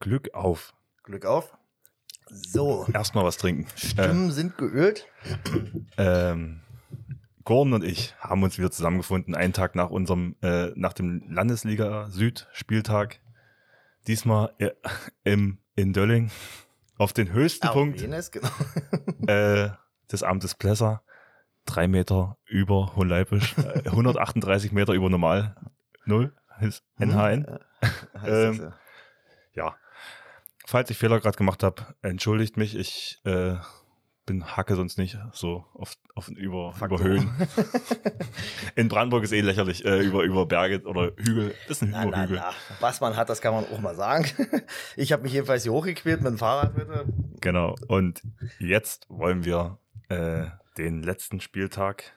Glück auf. Glück auf. So, Erstmal was trinken. Stimmen sind geölt. Ähm, Gordon und ich haben uns wieder zusammengefunden, einen Tag nach unserem, äh, nach dem Landesliga Süd Spieltag. Diesmal äh, im, in Dölling auf den höchsten Punkt Venes, genau. äh, des Amtes Plesser. Drei Meter über Hohenleipisch, äh, 138 Meter über Normal. Null ist NHN. Heißt Ähm, das, ja. Falls ich Fehler gerade gemacht habe, entschuldigt mich. Ich äh, bin hacke sonst nicht so oft auf über, über Höhen. In Brandenburg ist eh lächerlich äh, über über Berge oder Hügel. Das ist ein Na, na, Hügel. na. Was man hat, das kann man auch mal sagen. Ich habe mich jedenfalls hier hochgequält mit dem Fahrrad bitte. Genau. Und jetzt wollen wir äh, den letzten Spieltag.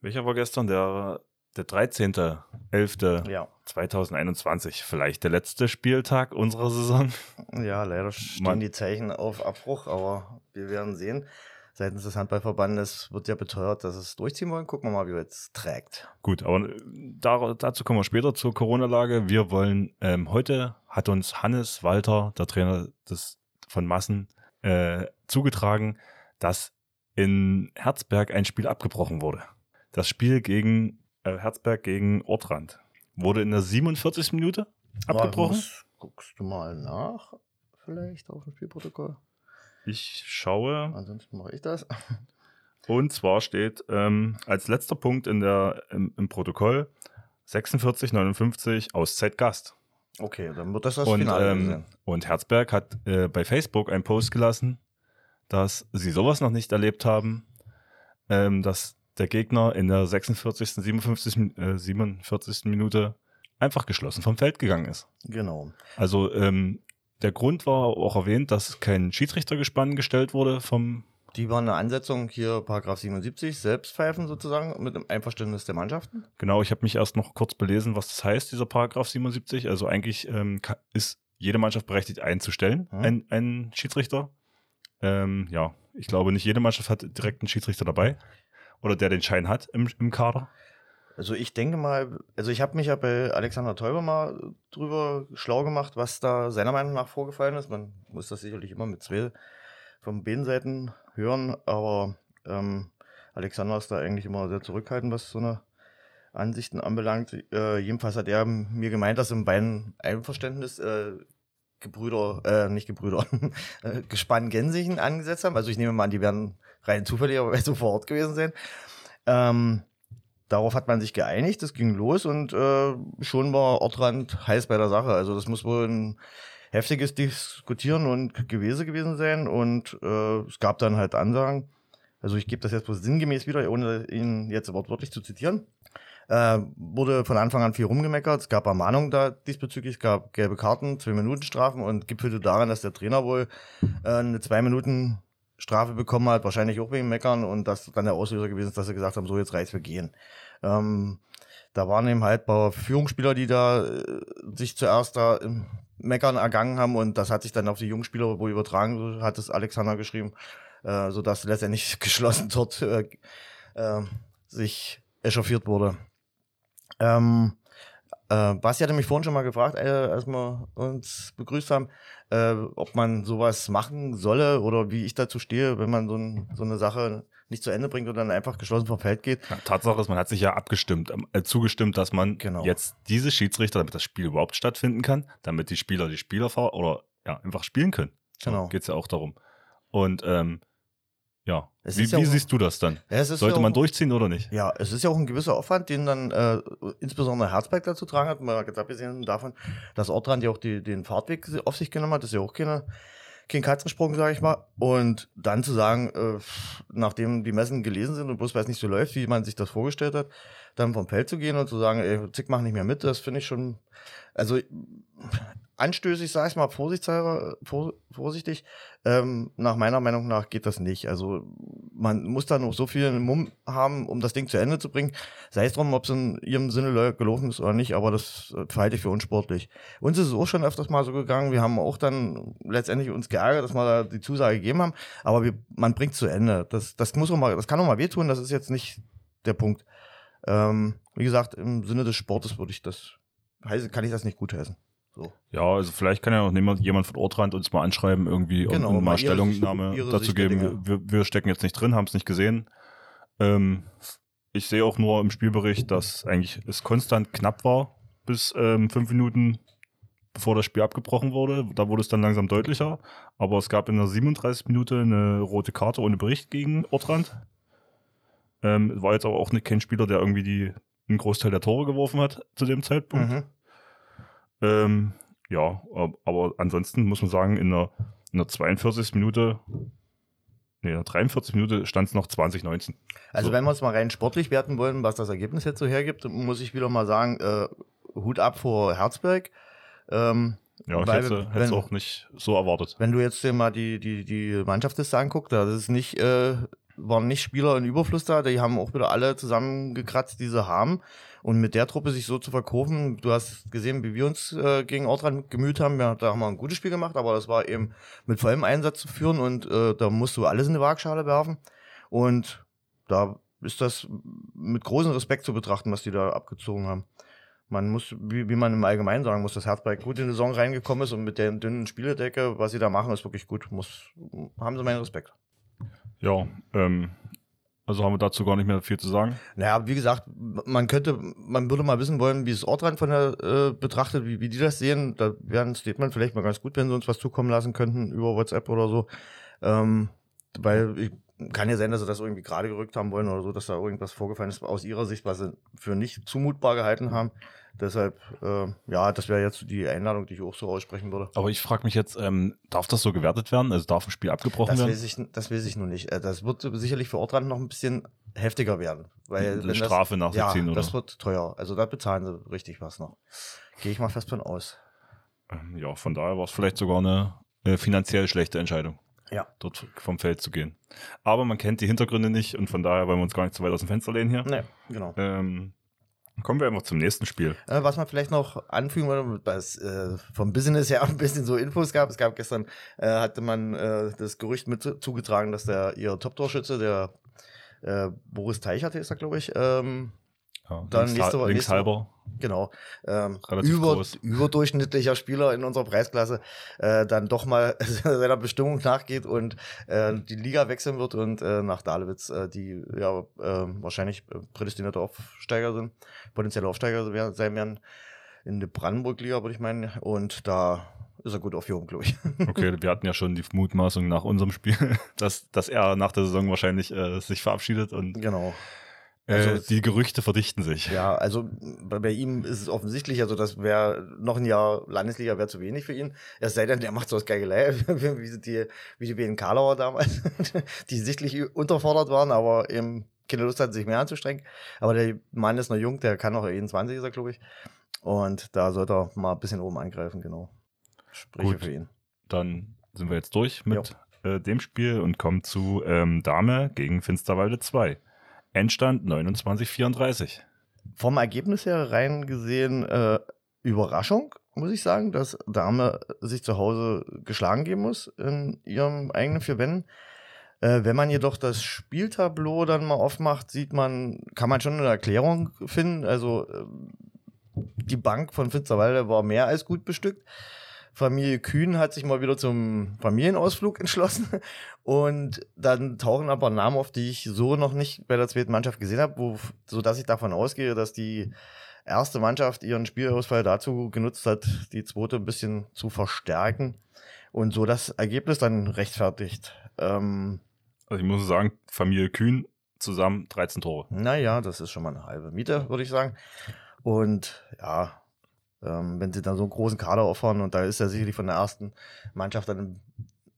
Welcher war gestern? Der der 13.11. Ja. 2021. Vielleicht der letzte Spieltag unserer Saison. Ja, leider stehen Mann. die Zeichen auf Abbruch, aber wir werden sehen. Seitens des Handballverbandes wird ja beteuert, dass es durchziehen wollen. Gucken wir mal, wie es jetzt trägt. Gut, aber äh, da, dazu kommen wir später zur Corona-Lage. Wir wollen, ähm, heute hat uns Hannes Walter, der Trainer des, von Massen, äh, zugetragen, dass in Herzberg ein Spiel abgebrochen wurde. Das Spiel gegen Herzberg gegen Ortrand wurde in der 47. Minute abgebrochen. Guckst du mal nach, vielleicht auf dem Spielprotokoll? Ich schaue. Ansonsten mache ich das. Und zwar steht ähm, als letzter Punkt in der, im, im Protokoll 46, 59 Auszeit Gast. Okay, dann wird das das Und, Finale ähm, sein. und Herzberg hat äh, bei Facebook einen Post gelassen, dass sie sowas noch nicht erlebt haben, ähm, dass der Gegner in der 46., 57., Min- äh, 47. Minute einfach geschlossen vom Feld gegangen ist. Genau. Also ähm, der Grund war auch erwähnt, dass kein Schiedsrichtergespann gestellt wurde vom Die war eine Ansetzung hier, Paragraph 77, Selbstpfeifen sozusagen, mit dem Einverständnis der Mannschaften. Genau, ich habe mich erst noch kurz belesen, was das heißt, dieser Paragraph 77. Also eigentlich ähm, ist jede Mannschaft berechtigt einzustellen, Mhm. ein, einen Schiedsrichter. Ähm, ja, ich glaube, nicht jede Mannschaft hat direkt einen Schiedsrichter dabei oder der den Schein hat im, im Kader. Also ich denke mal, also ich habe mich ja bei Alexander Teuber mal drüber schlau gemacht, was da seiner Meinung nach vorgefallen ist. Man muss das sicherlich immer mit zwei von beiden Seiten hören, aber ähm, Alexander ist da eigentlich immer sehr zurückhaltend, was so eine Ansichten anbelangt. Äh, jedenfalls hat er mir gemeint, dass im beiden Einverständnis äh, Gebrüder, äh, nicht Gebrüder, äh, Gespann Gänsichen angesetzt haben. Also ich nehme mal an, die werden rein zufälligerweise vor Ort gewesen sein. Ähm, darauf hat man sich geeinigt, das ging los und äh, schon war Ortrand heiß bei der Sache. Also das muss wohl ein heftiges Diskutieren und Gewese gewesen sein und äh, es gab dann halt Ansagen. Also ich gebe das jetzt bloß sinngemäß wieder, ohne ihn jetzt wortwörtlich zu zitieren. Äh, wurde von Anfang an viel rumgemeckert. Es gab Ermahnungen da diesbezüglich, es gab gelbe Karten, zwei Minuten Strafen und gipfelte daran, dass der Trainer wohl äh, eine zwei Minuten Strafe bekommen hat, wahrscheinlich auch wegen Meckern und das dann der Auslöser gewesen ist, dass sie gesagt haben, so jetzt reicht's, wir gehen. Ähm, da waren eben halt paar Führungsspieler, die da äh, sich zuerst da im Meckern ergangen haben und das hat sich dann auf die Jungspieler wohl übertragen, hat es Alexander geschrieben, äh, sodass letztendlich geschlossen dort äh, äh, sich echauffiert wurde. Ähm, äh, Basti hatte mich vorhin schon mal gefragt, äh, als wir uns begrüßt haben, äh, ob man sowas machen solle oder wie ich dazu stehe, wenn man so, ein, so eine Sache nicht zu Ende bringt und dann einfach geschlossen vom Feld geht. Ja, Tatsache ist, man hat sich ja abgestimmt, ähm, äh, zugestimmt, dass man Genau. jetzt diese Schiedsrichter, damit das Spiel überhaupt stattfinden kann, damit die Spieler die Spieler oder ja, einfach spielen können. So Genau. geht's ja auch darum. Und ähm, ja, Es wie, ist ja wie auch- siehst du das dann? Ja, Sollte ja man auch- durchziehen oder nicht? Ja, es ist ja auch ein gewisser Aufwand, den dann äh, insbesondere Herzberg dazu tragen hat, mal ganz abgesehen davon, dass Ortrand ja auch die, den Fahrtweg auf sich genommen hat, das ist ja auch keine, kein Katzensprung, sage ich mal. Und dann zu sagen, äh, nachdem die Messen gelesen sind und bloß weil es nicht so läuft, wie man sich das vorgestellt hat, dann vom Feld zu gehen und zu sagen, ey, Zick, mach nicht mehr mit, das finde ich schon, also anstößig, sag ich mal, vorsichtshalber, vor, vorsichtig. Ähm, nach meiner Meinung nach geht das nicht. Also man muss da noch so viel Mumm haben, um das Ding zu Ende zu bringen. Sei es drum, ob es in ihrem Sinne gelaufen ist oder nicht, aber das äh, verhalte ich für unsportlich. Uns ist es auch schon öfters mal so gegangen. Wir haben auch dann letztendlich uns geärgert, dass wir da die Zusage gegeben haben, aber wir, man bringt zu Ende. Das, das muss auch mal, das kann auch mal wehtun, das ist jetzt nicht der Punkt. Ähm, wie gesagt, im Sinne des Sportes würde ich das, heiße, kann ich das nicht gutheißen. So. Ja, also vielleicht kann ja noch jemand, jemand von Ortrand uns mal anschreiben, irgendwie Genau, und, mal mal Stellungnahme ihre dazu Sicht geben. Wir, wir stecken jetzt nicht drin, haben es nicht gesehen. Ähm, ich sehe auch nur im Spielbericht, dass eigentlich es konstant knapp war bis ähm, fünf Minuten bevor das Spiel abgebrochen wurde. Da wurde es dann langsam deutlicher. Aber es gab in der 37 Minute eine rote Karte ohne Bericht gegen Ortrand. Ähm, war jetzt aber auch nicht kein Spieler, der irgendwie die, einen Großteil der Tore geworfen hat zu dem Zeitpunkt. Mhm. Ähm, ja, ab- aber ansonsten muss man sagen, in der, in der 42. Minute, nee, in der 43. Minute stand es noch 2019. Also So. wenn wir es mal rein sportlich werten wollen, was das Ergebnis jetzt so hergibt, muss ich wieder mal sagen, äh, Hut ab vor Herzberg. Ähm, Ja, ich hätte es auch nicht so erwartet. wenn du jetzt dir mal die, die, die Mannschaftsliste anguckst, da ist nicht, äh, waren nicht Spieler in Überfluss da, die haben auch wieder alle zusammengekratzt, die sie haben. Und mit der Truppe sich so zu verkaufen, du hast gesehen, wie wir uns äh, gegen Ortrand gemüht haben, ja, da haben wir ein gutes Spiel gemacht, aber das war eben mit vollem Einsatz zu führen und äh, da musst du alles in die Waagschale werfen. Und da ist das mit großem Respekt zu betrachten, was die da abgezogen haben. Man muss, wie, wie man im Allgemeinen sagen muss, dass Herzberg gut in die Saison reingekommen ist und mit der dünnen Spieledecke, was sie da machen, ist wirklich gut. Muss, haben sie meinen Respekt. Ja, ähm, also haben wir dazu gar nicht mehr viel zu sagen. Naja, wie gesagt, man könnte, man würde mal wissen wollen, wie es Ortrand von der äh, betrachtet, wie, wie die das sehen. Da wäre ein Statement vielleicht mal ganz gut, wenn sie uns was zukommen lassen könnten über WhatsApp oder so. Ähm, weil ich, kann ja sein, dass sie das irgendwie gerade gerückt haben wollen oder so, dass da irgendwas vorgefallen ist aus ihrer Sicht, was sie für nicht zumutbar gehalten haben. Deshalb, äh, ja, das wäre jetzt die Einladung, die ich auch so aussprechen würde. Aber ich frage mich jetzt, ähm, darf das so gewertet werden? Also darf ein Spiel abgebrochen Das werden? weiß, ich, das weiß ich nur nicht. Äh, Das wird sicherlich für Ortrand noch ein bisschen heftiger werden. Weil Eine das- Strafe nach sich ja, ziehen, oder? das wird teuer. Also da bezahlen sie richtig was noch. Gehe ich mal fest von aus. Ähm, ja, von daher war es vielleicht sogar eine äh, finanziell schlechte Entscheidung, Ja. dort vom Feld zu gehen. Aber man kennt die Hintergründe nicht und von daher wollen wir uns gar nicht zu weit aus dem Fenster lehnen hier. Ne, genau. Ähm, kommen wir einfach zum nächsten Spiel. Äh, was man vielleicht noch anfügen würde, was äh, vom Business her ein bisschen so Infos gab. Es gab gestern, äh, hatte man äh, das Gerücht mit zu- zugetragen, dass der ihr Top-Torschütze, der äh, Boris Teichert ist er, glaube ich, ähm, Ja, Dann links, nächste links halber. genau, ähm, über, groß. überdurchschnittlicher Spieler in unserer Preisklasse, äh, dann doch mal seiner Bestimmung nachgeht und äh, die Liga wechseln wird und äh, nach Dahlewitz, äh, die ja äh, wahrscheinlich äh, prädestinierte Aufsteiger sind, potenzielle Aufsteiger sein werden in der Brandenburg-Liga, würde ich meinen. Und da ist er gut aufgehoben, glaube ich. Okay, wir hatten ja schon die Mutmaßung nach unserem Spiel, dass, dass er nach der Saison wahrscheinlich äh, sich verabschiedet und genau. Äh, Also- die Gerüchte verdichten sich. Ja, also bei, bei ihm ist es offensichtlich, also das wäre noch ein Jahr Landesliga wäre zu wenig für ihn. Es sei denn, der macht so aus Geigelei, wie die, wie die beiden Karlauer damals, die sichtlich unterfordert waren, aber eben keine Lust hatten, sich mehr anzustrengen. Aber der Mann ist noch jung, der kann noch 21, ist er, glaube ich. Und da sollte er mal ein bisschen oben angreifen, genau. Spreche Gut. für ihn. Dann sind wir jetzt durch mit äh, dem Spiel und kommen zu ähm, Dame gegen Finsterwalde 2. Endstand 29-34. Vom Ergebnis her rein gesehen, äh, Überraschung, muss ich sagen, dass Dame sich zu Hause geschlagen geben muss in ihrem eigenen vier Wänden. Äh, wenn man jedoch das Spieltableau dann mal aufmacht, sieht man, kann man schon eine Erklärung finden. Also äh, die Bank von Finsterwalde war mehr als gut bestückt. Familie Kühn hat sich mal wieder zum Familienausflug entschlossen. Und dann tauchen aber Namen auf, die ich so noch nicht bei der zweiten Mannschaft gesehen habe, wo, sodass ich davon ausgehe, dass die erste Mannschaft ihren Spielausfall dazu genutzt hat, die zweite ein bisschen zu verstärken und so das Ergebnis dann rechtfertigt. Ähm, Also ich muss sagen, Familie Kühn zusammen 13 Tore. naja, das ist schon mal eine halbe Miete, würde ich sagen. Und ja, ähm, wenn sie dann so einen großen Kader auffahren und da ist ja sicherlich von der ersten Mannschaft dann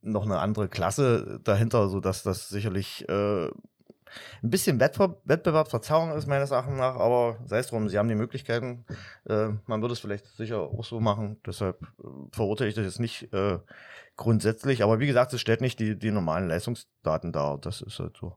noch eine andere Klasse dahinter, sodass das sicherlich äh, ein bisschen Wettbewerb, Wettbewerbsverzerrung ist meines Erachtens nach, aber sei es drum, sie haben die Möglichkeiten. Äh, man würde es vielleicht sicher auch so machen, deshalb äh, verurteile ich das jetzt nicht äh, grundsätzlich, aber wie gesagt, es stellt nicht die, die normalen Leistungsdaten dar, das ist halt so.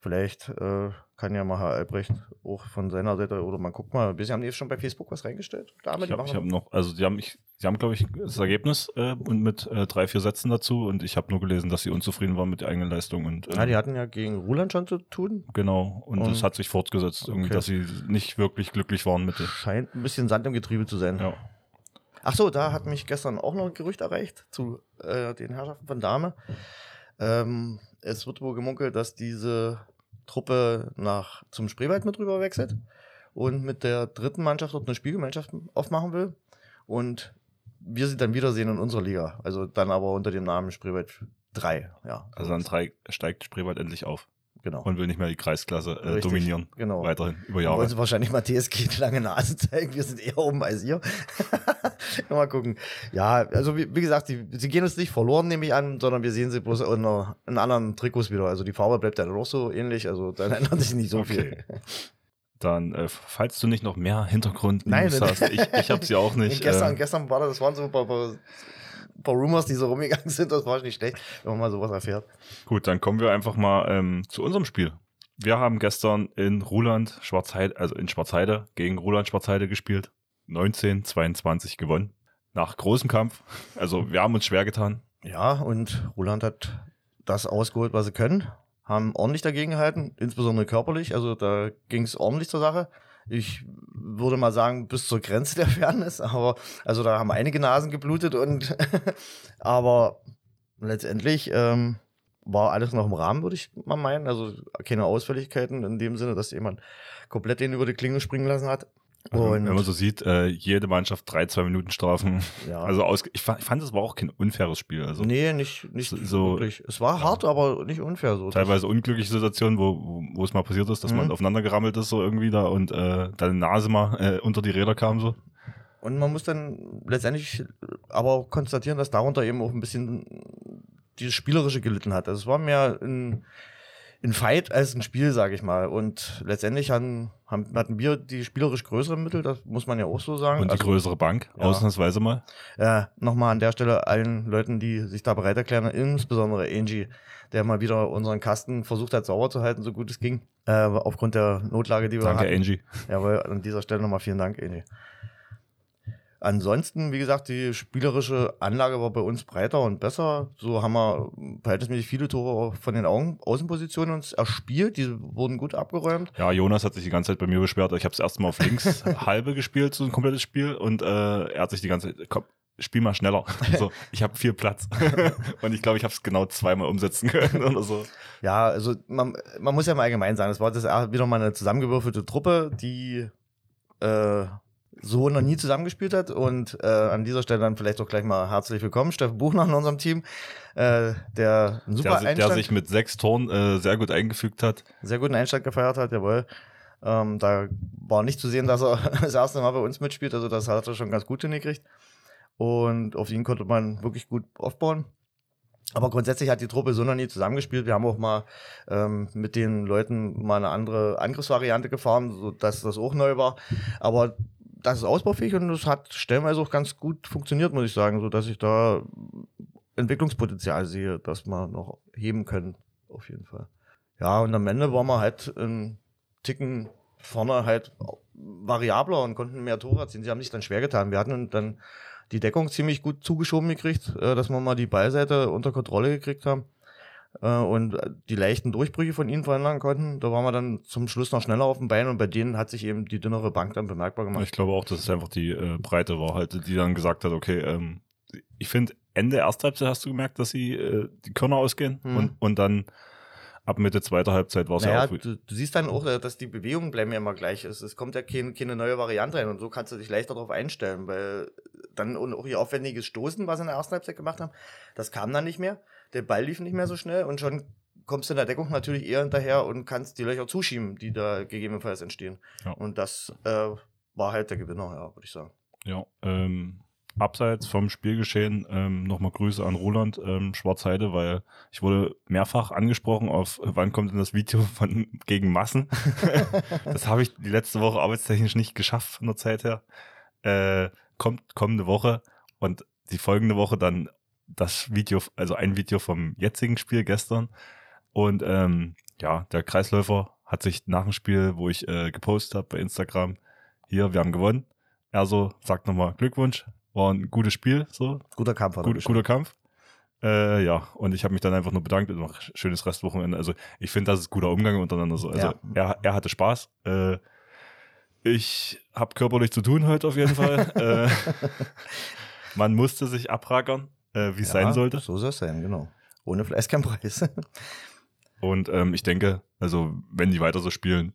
Vielleicht äh, kann ja mal Herr Albrecht auch von seiner Seite, oder man guckt mal, bisher haben die jetzt schon bei Facebook was reingestellt? Dame, Ich habe hab noch, also die haben, ich, sie haben glaube ich, das Ergebnis äh, und mit äh, drei, vier Sätzen dazu und ich habe nur gelesen, dass sie unzufrieden waren mit der eigenen Leistung und äh, ja, die hatten ja gegen Ruland schon zu tun. genau und Und- das hat sich fortgesetzt, Okay. dass sie nicht wirklich glücklich waren mit Scheint ein bisschen Sand im Getriebe zu sein. ja. Ach so, da hat mich gestern auch noch ein Gerücht erreicht zu äh, den Herrschaften von Dame. Ähm, es wird wohl gemunkelt, dass diese Truppe nach zum Spreewald mit rüber wechselt und mit der dritten Mannschaft dort eine Spielgemeinschaft aufmachen will. Und wir sie dann wiedersehen in unserer Liga. Also dann aber unter dem Namen Spreewald 3. Ja, Also dann drei, steigt Spreewald endlich auf genau. und will nicht mehr die Kreisklasse äh, Richtig, dominieren. genau. Weiterhin über Wollen Jahre. sie wahrscheinlich mal TSG lange Nase zeigen. Wir sind eher oben als ihr. mal gucken. Ja, also wie, wie gesagt, die, sie gehen uns nicht verloren, nehme ich an, sondern wir sehen sie bloß in, einer, in anderen Trikots wieder. Also die Farbe bleibt dann auch so ähnlich. Also da ändert sich nicht so viel. Dann, äh, falls du nicht noch mehr Hintergrund Nein, nein. hast, ich, ich habe sie auch nicht. gestern, äh, gestern war das, das waren so ein paar, paar, paar Rumors, die so rumgegangen sind. Das war nicht schlecht, wenn man mal sowas erfährt. Gut, dann kommen wir einfach mal ähm, zu unserem Spiel. Wir haben gestern in Ruland Schwarzheide, also in Schwarzheide gegen Ruland Schwarzheide gespielt. 19-22 gewonnen. Nach großem Kampf. Also wir haben uns schwer getan. Ja, und Roland hat das ausgeholt, was sie können. Haben ordentlich dagegen gehalten, insbesondere körperlich. Also da ging es ordentlich zur Sache. Ich würde mal sagen, bis zur Grenze der Fairness. Aber also da haben einige Nasen geblutet und aber letztendlich ähm, war alles noch im Rahmen, würde ich mal meinen. Also keine Ausfälligkeiten in dem Sinne, dass jemand komplett den über die Klinge springen lassen hat. Also, wenn man so sieht, äh, jede Mannschaft drei, zwei Minuten Strafen. ja. Also aus, ich, fand, ich fand, es war auch kein unfaires Spiel. Also nee, nicht, nicht so- wirklich. Es war hart, aber nicht unfair so. teilweise unglückliche Situationen, wo, wo, es mal passiert ist, dass man Mhm. aufeinander gerammelt ist so irgendwie da und äh, deine Nase mal äh, unter die Räder kam so. Und man muss dann letztendlich aber auch konstatieren, dass darunter eben auch ein bisschen dieses Spielerische gelitten hat. Also es war mehr ein, ein Fight als ein Spiel, sage ich mal. Und letztendlich hatten, haben, hatten wir die spielerisch größeren Mittel, das muss man ja auch so sagen. Und die Also, größere Bank, ja. ausnahmsweise mal. äh, Nochmal an der Stelle allen Leuten, die sich da bereit erklären, insbesondere Angie, der mal wieder unseren Kasten versucht hat, sauber zu halten, so gut es ging. Äh, aufgrund der Notlage, die wir Danke, hatten. Angie. Jawohl, an dieser Stelle nochmal vielen Dank, Eni. Ansonsten, wie gesagt, die spielerische Anlage war bei uns breiter und besser. So haben wir verhältnismäßig viele Tore von den Augen Außenpositionen uns erspielt. Die wurden gut abgeräumt. Ja, Jonas hat sich die ganze Zeit bei mir beschwert. Ich habe es erstmal auf links halbe gespielt, so ein komplettes Spiel. Und äh, er hat sich die ganze Zeit, komm, spiel mal schneller. So, ich habe viel Platz. und ich glaube, ich habe es genau zweimal umsetzen können oder so. Ja, also man, man muss ja mal allgemein sagen, es war das wieder mal eine zusammengewürfelte Truppe, die äh, so noch nie zusammengespielt hat. Und äh, an dieser Stelle dann vielleicht auch gleich mal herzlich willkommen, Steffen Buchner in unserem Team, äh, der einen super Der, si- der Einstand sich mit sechs Toren äh, sehr gut eingefügt hat. sehr guten Einstand gefeiert hat, jawohl. Ähm, da war nicht zu sehen, dass er das erste Mal bei uns mitspielt, also das hat er schon ganz gut hingekriegt. Und auf ihn konnte man wirklich gut aufbauen. Aber grundsätzlich hat die Truppe so noch nie zusammengespielt. Wir haben auch mal ähm, mit den Leuten mal eine andere Angriffsvariante gefahren, sodass das auch neu war. Aber das ist ausbaufähig und es hat stellenweise auch ganz gut funktioniert, muss ich sagen, sodass ich da Entwicklungspotenzial sehe, das wir noch heben können, auf jeden Fall. Ja, und am Ende waren wir halt einen Ticken vorne halt variabler und konnten mehr Tore erzielen. Sie haben sich dann schwer getan. Wir hatten dann die Deckung ziemlich gut zugeschoben gekriegt, äh, dass wir mal die Ballseite unter Kontrolle gekriegt haben und die leichten Durchbrüche von ihnen verhindern konnten. Da waren wir dann zum Schluss noch schneller auf dem Bein und bei denen hat sich eben die dünnere Bank dann bemerkbar gemacht. Ich glaube auch, dass es einfach die äh, Breite war, halt, die dann gesagt hat, okay, ähm, ich finde, Ende erster Halbzeit hast du gemerkt, dass sie äh, die Körner ausgehen Mhm. und, und dann ab Mitte zweiter Halbzeit war es Naja, ja auch du, du siehst dann auch, äh, dass die Bewegungen bleiben ja immer gleich. Es, es kommt ja kein, keine neue Variante rein und so kannst du dich leichter darauf einstellen, weil dann und auch ihr aufwendiges Stoßen, was sie in der ersten Halbzeit gemacht haben, das kam dann nicht mehr. Der Ball lief nicht mehr so schnell und schon kommst du in der Deckung natürlich eher hinterher und kannst die Löcher zuschieben, die da gegebenenfalls entstehen. Ja. Und das äh, war halt der Gewinner, ja, würde ich sagen. Ja, ähm, abseits vom Spielgeschehen ähm, nochmal Grüße an Roland ähm, Schwarzheide, weil ich wurde mehrfach angesprochen auf, äh, wann kommt denn das Video von gegen Massen? das habe ich die letzte Woche arbeitstechnisch nicht geschafft von der Zeit her. Äh, kommt kommende Woche und die folgende Woche dann das Video, also ein Video vom jetzigen Spiel gestern. Und ähm, ja, der Kreisläufer hat sich nach dem Spiel, wo ich äh, gepostet habe bei Instagram, hier, wir haben gewonnen. Er so sagt nochmal Glückwunsch, war ein gutes Spiel, so, Guter Kampf. hat gut, guter Kampf. Äh, ja, und ich habe mich dann einfach nur bedankt und noch schönes Restwochenende. Also ich finde, das ist guter Umgang untereinander. So. Also Ja. er, er hatte Spaß. Äh, Ich habe körperlich zu tun heute auf jeden Fall. äh, man musste sich abrackern, äh, wie es Ja, sein sollte. So soll es sein, genau. Ohne Fleiß kein Preis. Und ähm, ich denke, also wenn die weiter so spielen,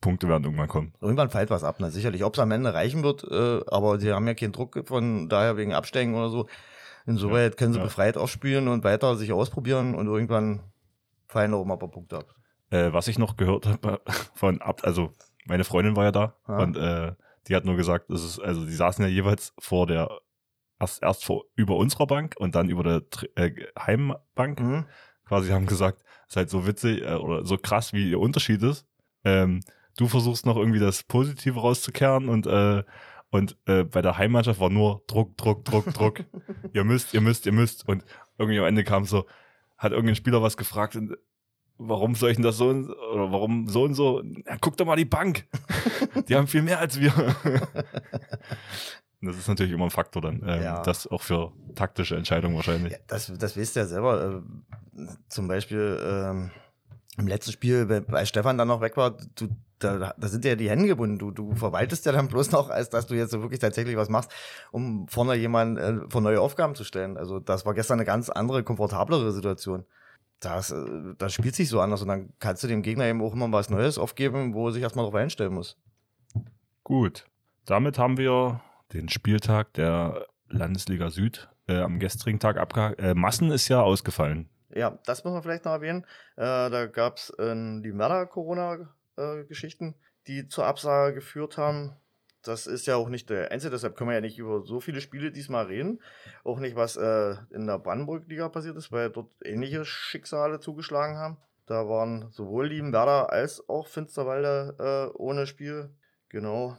Punkte werden irgendwann kommen. Irgendwann fällt was ab, na sicherlich. Ob es am Ende reichen wird, äh, aber sie haben ja keinen Druck von daher wegen Absteigen oder so. Insoweit können sie ja. befreit aufspielen und weiter sich ausprobieren und irgendwann fallen auch mal ein paar Punkte ab. Äh, was ich noch gehört habe von ab, also meine Freundin war ja da Ja. und äh, die hat nur gesagt, es ist, also die saßen ja jeweils vor der erst erst vor über unserer Bank und dann über der äh, Heimbank. Mhm. Quasi haben gesagt, ist halt so witzig äh, oder so krass, wie ihr Unterschied ist. Ähm, du versuchst noch irgendwie das Positive rauszukehren und äh, und äh, bei der Heimmannschaft war nur Druck, Druck, Druck, Druck. ihr müsst, ihr müsst, ihr müsst. Und irgendwie am Ende kam so, hat irgendein Spieler was gefragt, und, warum soll ich denn das so und, oder warum so und so? Ja, guck doch mal die Bank. die haben viel mehr als wir. das ist natürlich immer ein Faktor dann. Ähm, Ja. Das auch für taktische Entscheidungen wahrscheinlich. Ja, das, das wisst ihr ja selber. Äh, zum Beispiel ähm, im letzten Spiel, wenn- als Stefan dann noch weg war, du, da, da sind ja die Hände gebunden. Du, du verwaltest ja dann bloß noch, als dass du jetzt so wirklich tatsächlich was machst, um vorne jemanden äh, vor neue Aufgaben zu stellen. Also das war gestern eine ganz andere, komfortablere Situation. Das, äh, das spielt sich so anders und dann kannst du dem Gegner eben auch immer was Neues aufgeben, wo er sich erstmal darauf einstellen muss. Gut. Damit haben wir den Spieltag der Landesliga Süd äh, am gestrigen Tag abgehakt. Äh, Massen ist ja ausgefallen. Ja, das muss man vielleicht noch erwähnen. Äh, da gab es äh, die Werder-Corona-Geschichten, die zur Absage geführt haben. Das ist ja auch nicht der einzige, deshalb können wir ja nicht über so viele Spiele diesmal reden. Auch nicht, was äh, in der Brandenburg-Liga passiert ist, weil dort ähnliche Schicksale zugeschlagen haben. Da waren sowohl die Werder als auch Finsterwalde äh, ohne Spiel. Genau.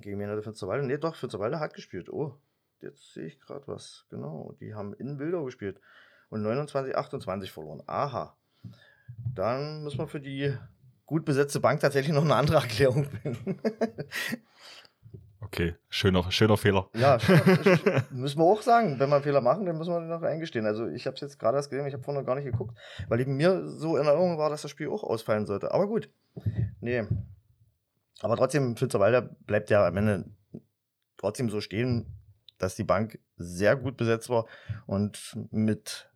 Gegen wen hatte Finsterwalde? Nee, doch, Finsterwalde hat gespielt. Oh, jetzt sehe ich gerade was. Genau, die haben in Bildau gespielt und 29, 28 verloren. Aha. Dann müssen wir für die gut besetzte Bank tatsächlich noch eine andere Erklärung finden. Okay, schöner, schöner Fehler. ja, sch- müssen wir auch sagen. Wenn wir Fehler machen, dann müssen wir den noch eingestehen. Also ich habe es jetzt gerade erst gesehen, ich habe vorhin noch gar nicht geguckt, weil eben mir so in Erinnerung war, dass das Spiel auch ausfallen sollte. Aber gut. Nee. Aber trotzdem, Finsterwalder bleibt ja am Ende trotzdem so stehen, dass die Bank sehr gut besetzt war und mit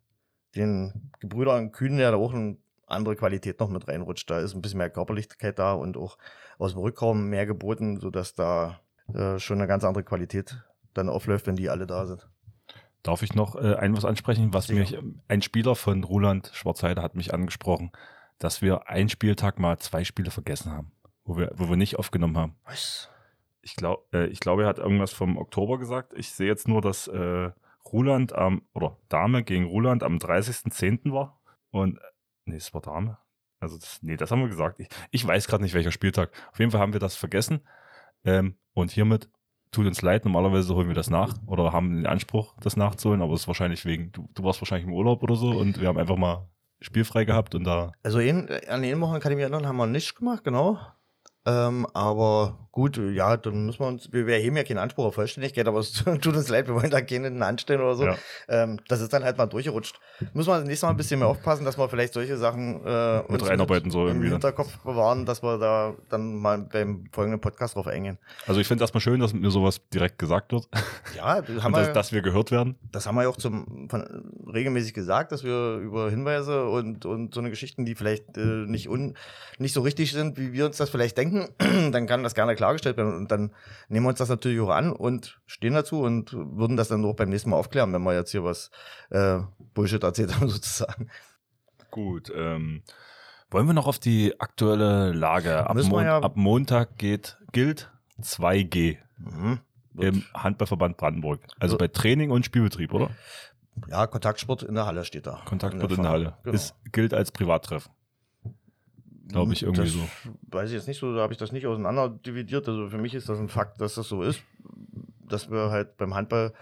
den Gebrüdern Kühn ja da auch eine andere Qualität noch mit reinrutscht. Da ist ein bisschen mehr Körperlichkeit da und auch aus dem Rückraum mehr geboten, sodass da äh, schon eine ganz andere Qualität dann aufläuft, wenn die alle da sind. Darf ich noch äh, ein was ansprechen, was Sicher. mich, ein Spieler von Roland Schwarzheide hat mich angesprochen, dass wir einen Spieltag mal zwei Spiele vergessen haben, wo wir, wo wir nicht aufgenommen haben. Was? Ich glaube, äh, ich glaube, er hat irgendwas vom Oktober gesagt. Ich sehe jetzt nur, dass äh, Ruland am, oder Dame gegen Ruland am 30.10. war. Und, äh, nee, es war Dame. Also, das, nee, das haben wir gesagt. Ich, ich weiß gerade nicht, welcher Spieltag. Auf jeden Fall haben wir das vergessen. Ähm, und hiermit tut uns leid. Normalerweise holen wir das nach oder haben den Anspruch, das nachzuholen. Aber es ist wahrscheinlich wegen, du, du warst wahrscheinlich im Urlaub oder so und wir haben einfach mal spielfrei gehabt und da, Also in, an den Wochen kann ich mich erinnern, haben wir nicht gemacht, genau. Ähm, aber gut, ja, dann müssen wir uns, wir, wir erheben ja keinen Anspruch auf Vollständigkeit, aber es tut uns leid, wir wollen da keinen anstellen oder so. Ja. Ähm, das ist dann halt mal durchgerutscht. Müssen wir das nächste Mal ein bisschen mehr aufpassen, dass wir vielleicht solche Sachen äh, Mit reinarbeiten so im irgendwie, ne? Hinterkopf bewahren, dass wir da dann mal beim folgenden Podcast drauf eingehen. also ich finde erstmal schön, dass mir sowas direkt gesagt wird Ja, das haben wir, dass, dass wir gehört werden. das haben wir ja auch zum, von, regelmäßig gesagt, dass wir über Hinweise und, und so eine Geschichten, die vielleicht äh, nicht, un, nicht so richtig sind, wie wir uns das vielleicht denken, dann kann das gerne klargestellt werden. Und dann nehmen wir uns das natürlich auch an und stehen dazu und würden das dann auch beim nächsten Mal aufklären, wenn wir jetzt hier was äh, Bullshit erzählt haben, sozusagen. Gut, ähm, wollen wir noch auf die aktuelle Lage? Ab, Mon ja- ab Montag geht, gilt 2G Mhm. im Handballverband Brandenburg. Also bei Training und Spielbetrieb, oder? Ja, Kontaktsport in der Halle steht da. Kontaktsport in der Halle. Genau. Ist, gilt als Privattreffen. Glaube ich irgendwie das so. Weiß ich jetzt nicht so, da habe ich das nicht auseinander dividiert. Also für mich ist das ein Fakt, dass das so ist, dass wir halt beim Handball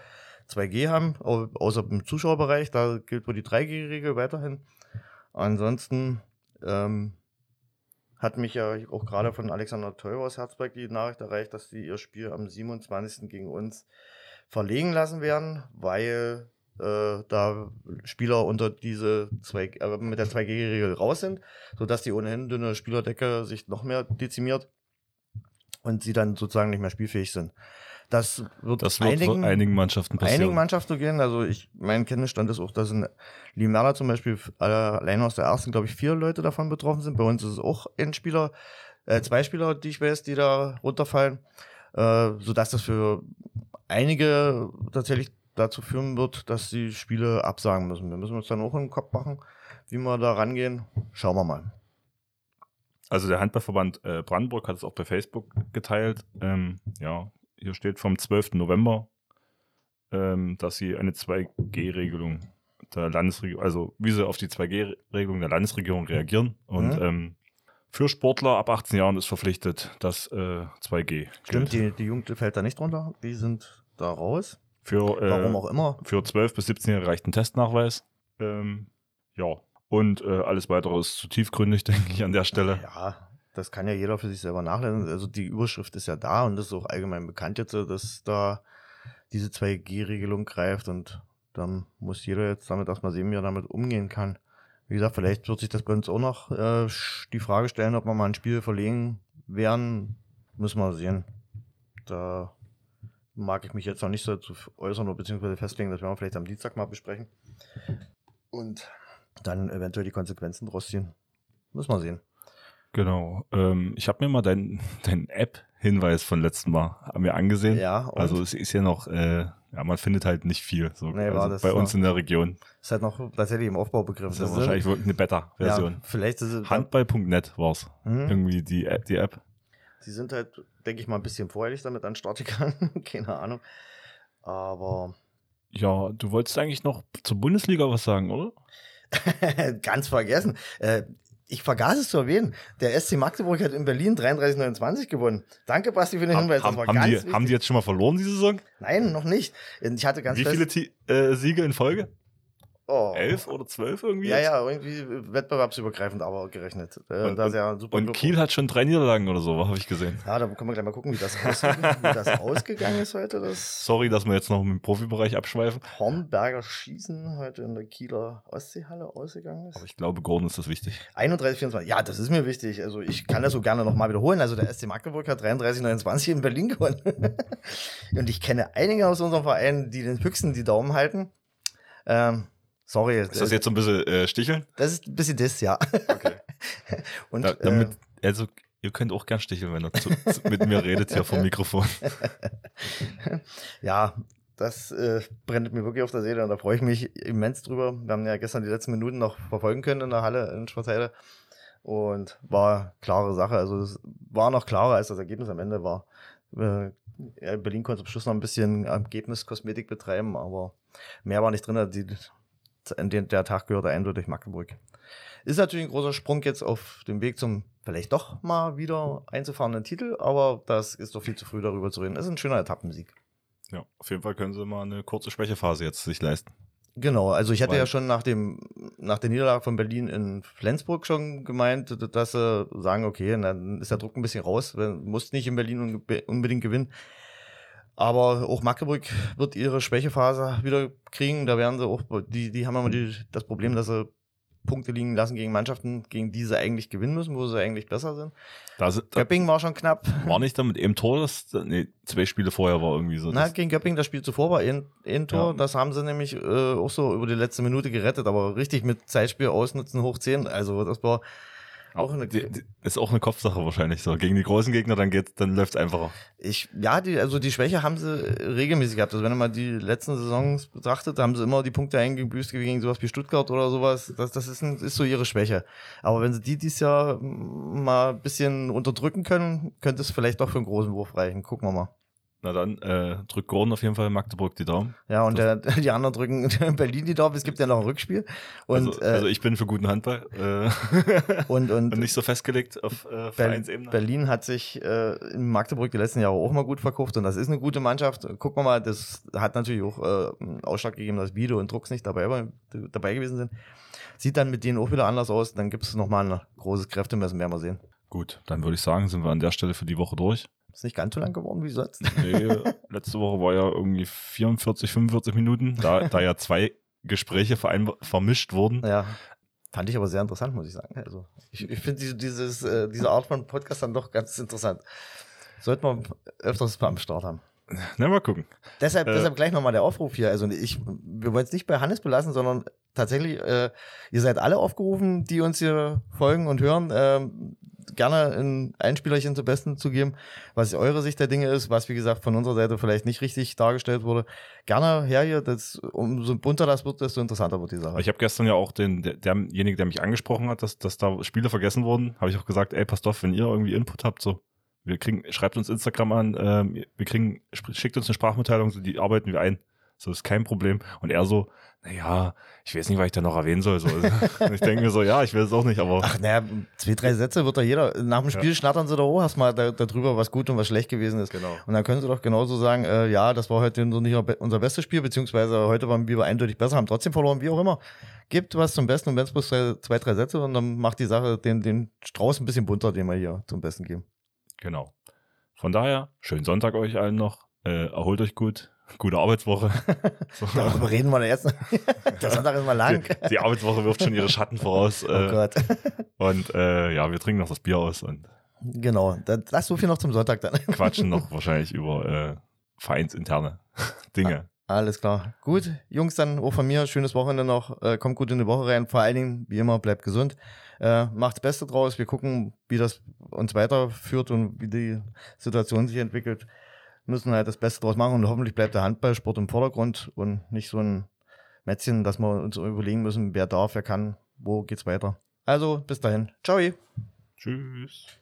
2G haben, au- außer im Zuschauerbereich, da gilt wohl die 3G-Regel weiterhin. Ansonsten ähm, hat mich ja auch gerade von Alexander Teuer aus Herzberg die Nachricht erreicht, dass sie ihr Spiel am 27. gegen uns verlegen lassen werden, weil äh, da Spieler unter diese zwei, äh, mit der 2G-Regel raus sind, sodass die ohnehin dünne Spielerdecke sich noch mehr dezimiert. und sie dann sozusagen nicht mehr spielfähig sind. Das wird, Das wird einigen, einigen Mannschaften passieren. Einigen Mannschaften gehen. Also ich, mein Kenntnisstand ist auch, dass in Limera zum Beispiel allein aus der ersten, glaube ich, vier Leute davon betroffen sind. Bei uns ist es auch ein Spieler, äh, zwei Spieler, die ich weiß, die da runterfallen. Äh, sodass das für einige tatsächlich dazu führen wird, dass die Spiele absagen müssen. Wir müssen uns dann auch im Kopf machen, wie wir da rangehen. Schauen wir mal. Also der Handballverband äh, Brandenburg hat es auch bei Facebook geteilt. Ähm, ja, hier steht vom 12. November, ähm, dass sie eine 2G-Regelung der Landesregierung, also wie sie auf die 2G-Regelung der Landesregierung reagieren. Und mhm. ähm, für Sportler ab 18 Jahren ist verpflichtet, dass äh, 2G. Stimmt, die, die Jugend fällt da nicht drunter. Die sind da raus. Für, äh, Warum auch immer. Für 12 bis 17 Jahre reicht ein Testnachweis. Ähm, ja. Und äh, alles weitere ist zu tiefgründig, denke ich, an der Stelle. Ja, das kann ja jeder für sich selber nachlesen. Also die Überschrift ist ja da und das ist auch allgemein bekannt jetzt, dass da diese 2G-Regelung greift und dann muss jeder jetzt damit erstmal sehen, wie er damit umgehen kann. Wie gesagt, vielleicht wird sich das bei uns auch noch äh, die Frage stellen, ob wir mal ein Spiel verlegen werden. Müssen wir sehen. Da mag ich mich jetzt noch nicht so zu äußern oder beziehungsweise festlegen, das werden wir vielleicht am Dienstag mal besprechen. Und dann eventuell die Konsequenzen draus ziehen. Muss man sehen. Genau. Ähm, ich habe mir mal deinen dein App-Hinweis von letztem Mal mir angesehen. Ja. Und? Also es ist ja noch, äh, ja, man findet halt nicht viel. So, nee, also bei uns in der Region. Ist halt noch tatsächlich im Aufbaubegriff. Das ist wahrscheinlich wirklich eine Beta-Version. Ja, vielleicht ist es. Handball.net war es. Mhm. Irgendwie die, die App. Sie sind halt, denke ich mal, ein bisschen voreilig damit an Start gegangen. Keine Ahnung. Aber. Ja, du wolltest eigentlich noch zur Bundesliga was sagen, oder? Ganz vergessen. Äh, ich vergaß es zu erwähnen. Der SC Magdeburg hat in Berlin 33-29 gewonnen. Danke, Basti, für den Hinweis. Haben, haben, die, haben, die, jetzt schon mal verloren, diese Saison? Nein, noch nicht. Ich hatte ganz Wie viele äh, Siege in Folge? Oh. Elf oder zwölf irgendwie? Ja, jetzt? ja, irgendwie wettbewerbsübergreifend aber gerechnet. Äh, und, und, ja und Kiel hat schon drei Niederlagen oder so, habe ich gesehen. Ja, da können wir gleich mal gucken, wie das, wie das ausgegangen ist heute. Das Sorry, dass wir jetzt noch im Profibereich abschweifen. Hornberger Schießen heute in der Kieler Ostseehalle ausgegangen ist. Aber ich glaube, Gordon ist das wichtig. 31, 24. Ja, das ist mir wichtig. Also ich kann das so gerne nochmal wiederholen. Also der SC Magdeburg hat 33, 29 in Berlin gewonnen. und ich kenne einige aus unserem Verein, die den höchsten die Daumen halten. Ähm, Sorry. Ist das jetzt so ein bisschen äh, sticheln? Das ist ein bisschen das, ja. Okay. Und, da, damit, äh, also, ihr könnt auch gern sticheln, wenn ihr zu, zu, mit mir redet hier vom Mikrofon. ja, das äh, brennt mir wirklich auf der Seele und da freue ich mich immens drüber. Wir haben ja gestern die letzten Minuten noch verfolgen können in der Halle in Schwarzheide und war klare Sache. Also es war noch klarer, als das Ergebnis am Ende war. Äh, Berlin konnte zum Schluss noch ein bisschen Ergebniskosmetik betreiben, aber mehr war nicht drin. Die der Tag gehörte eindeutig Magdeburg. Ist natürlich ein großer Sprung jetzt auf dem Weg zum vielleicht doch mal wieder einzufahrenden Titel, aber das ist doch viel zu früh darüber zu reden. Es ist ein schöner Etappensieg. Ja, auf jeden Fall können sie mal eine kurze Schwächephase jetzt sich leisten. Genau, also ich hatte Weil ja schon nach dem nach der Niederlage von Berlin in Flensburg schon gemeint, dass sie sagen, okay, dann ist der Druck ein bisschen raus, muss nicht in Berlin unbedingt gewinnen. Aber auch Magdeburg wird ihre Schwächephase wieder kriegen. Da werden sie auch, die, die haben immer die, das Problem, dass sie Punkte liegen lassen gegen Mannschaften, gegen die sie eigentlich gewinnen müssen, wo sie eigentlich besser sind. Da sind Göppingen war schon knapp. War nicht damit eben Tor, das, nee, zwei Spiele vorher war irgendwie so. Na, gegen Göppingen, das Spiel zuvor war ein, ein Tor. Ja. Das haben sie nämlich äh, auch so über die letzte Minute gerettet, aber richtig mit Zeitspiel ausnutzen hoch 10. Also das war auch eine, ist auch eine Kopfsache wahrscheinlich so. Gegen die großen Gegner, dann geht, dann läuft's einfacher. Ich, ja, die, also die Schwäche haben sie regelmäßig gehabt. Also wenn man die letzten Saisons betrachtet, haben sie immer die Punkte eingebüßt gegen sowas wie Stuttgart oder sowas. Das, das ist, ein, ist so ihre Schwäche. Aber wenn sie die dieses Jahr mal ein bisschen unterdrücken können, könnte es vielleicht doch für einen großen Wurf reichen. Gucken wir mal. Na dann äh, drückt Gordon auf jeden Fall Magdeburg die Daumen. Ja, und der, die anderen drücken Berlin die Daumen. Es gibt ja noch ein Rückspiel. Und, also, also ich bin für guten Handball. Äh, und, und, und nicht so festgelegt auf äh, Vereinsebene. Berlin hat sich äh, in Magdeburg die letzten Jahre auch mal gut verkauft und das ist eine gute Mannschaft. Gucken wir mal, das hat natürlich auch äh, einen Ausschlag gegeben, dass Video und Drucks nicht dabei, dabei gewesen sind. Sieht dann mit denen auch wieder anders aus. Dann gibt es nochmal ein großes Kräftemessen, werden wir sehen. Gut, dann würde ich sagen, sind wir an der Stelle für die Woche durch. Ist nicht ganz so lang geworden wie sonst. Nee, letzte Woche war ja irgendwie 44, 45 Minuten, da, da ja zwei Gespräche vermischt wurden. Ja. Fand ich aber sehr interessant, muss ich sagen. Also ich, ich finde diese, dieses, äh, diese Art von Podcast dann doch ganz interessant. Sollten wir öfters mal am Start haben. Na, mal gucken. Deshalb, Äh. deshalb gleich nochmal der Aufruf hier. Also ich, wir wollen es nicht bei Hannes belassen, sondern tatsächlich, äh, ihr seid alle aufgerufen, die uns hier folgen und hören, ähm, gerne ein Einspielerchen zum Besten zu geben, was eure Sicht der Dinge ist, was wie gesagt von unserer Seite vielleicht nicht richtig dargestellt wurde. Gerne her hier, das, umso bunter das wird, desto interessanter wird die Sache. Ich habe gestern ja auch den, der, derjenige, der mich angesprochen hat, dass, dass da Spiele vergessen wurden, habe ich auch gesagt, ey, passt auf, wenn ihr irgendwie Input habt, so, wir kriegen, schreibt uns Instagram an, ähm, wir kriegen, schickt uns eine Sprachmitteilung, so, die arbeiten wir ein. So ist kein Problem. Und er so, naja, ich weiß nicht, was ich da noch erwähnen soll. So. Und ich denke mir so, ja, ich will es auch nicht, aber Ach naja, zwei, drei Sätze wird da jeder. Nach dem Spiel Ja. schnattern sie doch auch erstmal da, darüber, was gut und was schlecht gewesen ist. genau. Und dann können sie doch genauso sagen, äh, ja, das war heute nicht unser bestes Spiel, beziehungsweise heute waren wir eindeutig besser, haben trotzdem verloren, wie auch immer. Gebt was zum Besten und wenn es bloß drei, zwei, drei Sätze und dann macht die Sache den, den Strauß ein bisschen bunter, den wir hier zum Besten geben. Genau. Von daher, schönen Sonntag euch allen noch. Äh, erholt euch gut. Gute Arbeitswoche. So. Darüber reden wir jetzt. Der Sonntag ist mal lang. Die, die Arbeitswoche wirft schon ihre Schatten voraus. Oh Äh, Gott. und äh, ja, wir trinken noch das Bier aus und Genau. Dann, lass so viel noch zum Sonntag dann. quatschen noch wahrscheinlich über äh, vereinsinterne Dinge. Alles klar. Gut, Jungs, dann auch von mir schönes Wochenende noch. Äh, kommt gut in die Woche rein. Vor allen Dingen, wie immer, bleibt gesund. Äh, macht das Beste draus. Wir gucken, wie das uns weiterführt und wie die Situation sich entwickelt. Müssen halt das Beste draus machen und hoffentlich bleibt der Handballsport im Vordergrund und nicht so ein Mätzchen, dass wir uns überlegen müssen, wer darf, wer kann, wo geht's weiter. Also, bis dahin. Ciao. Tschüss.